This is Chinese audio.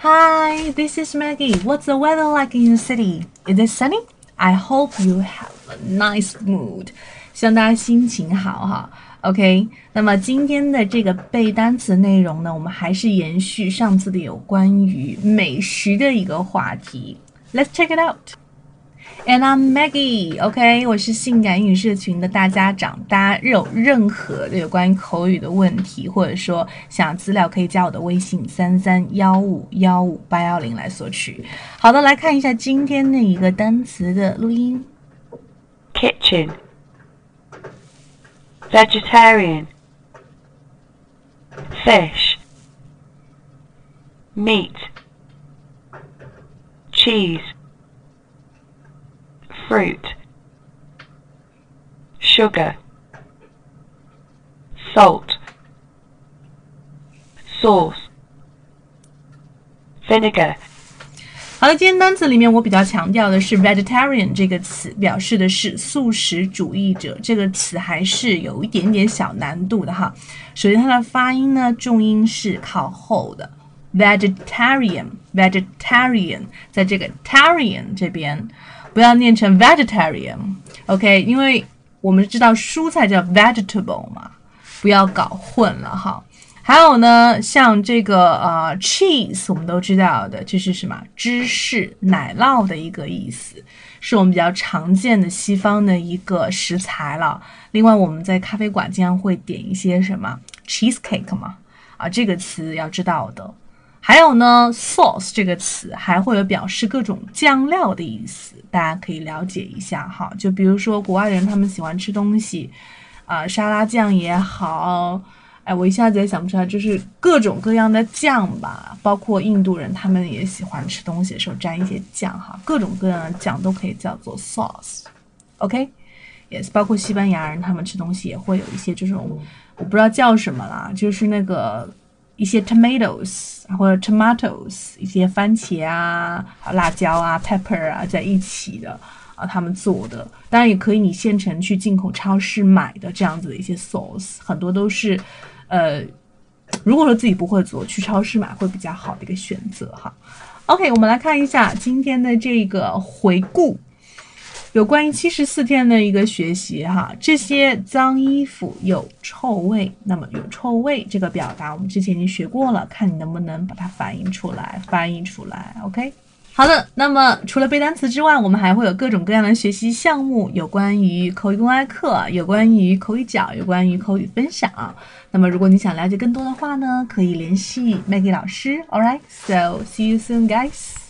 Hi, this is Maggie. What's the weather like in your city? Is it sunny? I hope you have a nice mood. 希望大家心情好哈。OK，那么今天的这个背单词内容呢，我们还是延续上次的有关于美食的一个话题。Let's check it out. And I'm Maggie, OK，我是性感英语社群的大家长。大家有任何的有关于口语的问题，或者说想资料，可以加我的微信三三幺五幺五八幺零来索取。好的，来看一下今天的一个单词的录音。kitchen, vegetarian, fish, meat, cheese, fruit, sugar, salt, sauce, vinegar. 好的，今天单词里面我比较强调的是 vegetarian 这个词，表示的是素食主义者。这个词还是有一点点小难度的哈。首先，它的发音呢，重音是靠后的，vegetarian，vegetarian，在这个 tarian 这边不要念成 vegetarian，OK，、因为我们知道蔬菜叫 vegetable 嘛，不要搞混了哈。还有呢，像这个呃 cheese，我们都知道的，这是什么？芝士、奶酪的一个意思，是我们比较常见的西方的一个食材了。另外，我们在咖啡馆经常会点一些什么 cheesecake 嘛，啊，这个词要知道的。还有呢，sauce 这个词还会有表示各种酱料的意思，大家可以了解一下哈。就比如说国外人他们喜欢吃东西，啊、沙拉酱也好。哎，我一下子也想不出来，就是各种各样的酱吧，包括印度人他们也喜欢吃东西的时候沾一些酱哈，各种各样的酱都可以叫做 sauce，OK？Yes，、包括西班牙人他们吃东西也会有一些这种，我不知道叫什么啦，就是那个一些 tomatoes 或者 tomatoes 一些番茄啊、辣椒啊、pepper 啊在一起的。啊，他们做的，当然也可以你现成去进口超市买的这样子的一些 sauce，很多都是，呃，如果说自己不会做，去超市买会比较好的一个选择哈。OK，我们来看一下今天的这个回顾，有关于七十四天的一个学习哈。这些脏衣服有臭味，那么有臭味这个表达我们之前已经学过了，看你能不能把它反映出来、翻译出来。OK。好的，那么除了背单词之外，我们还会有各种各样的学习项目，有关于口语公开课，有关于口语角，有关于口语分享。那么如果你想了解更多的话呢，可以联系 Maggie 老师。All right, so see you soon, guys.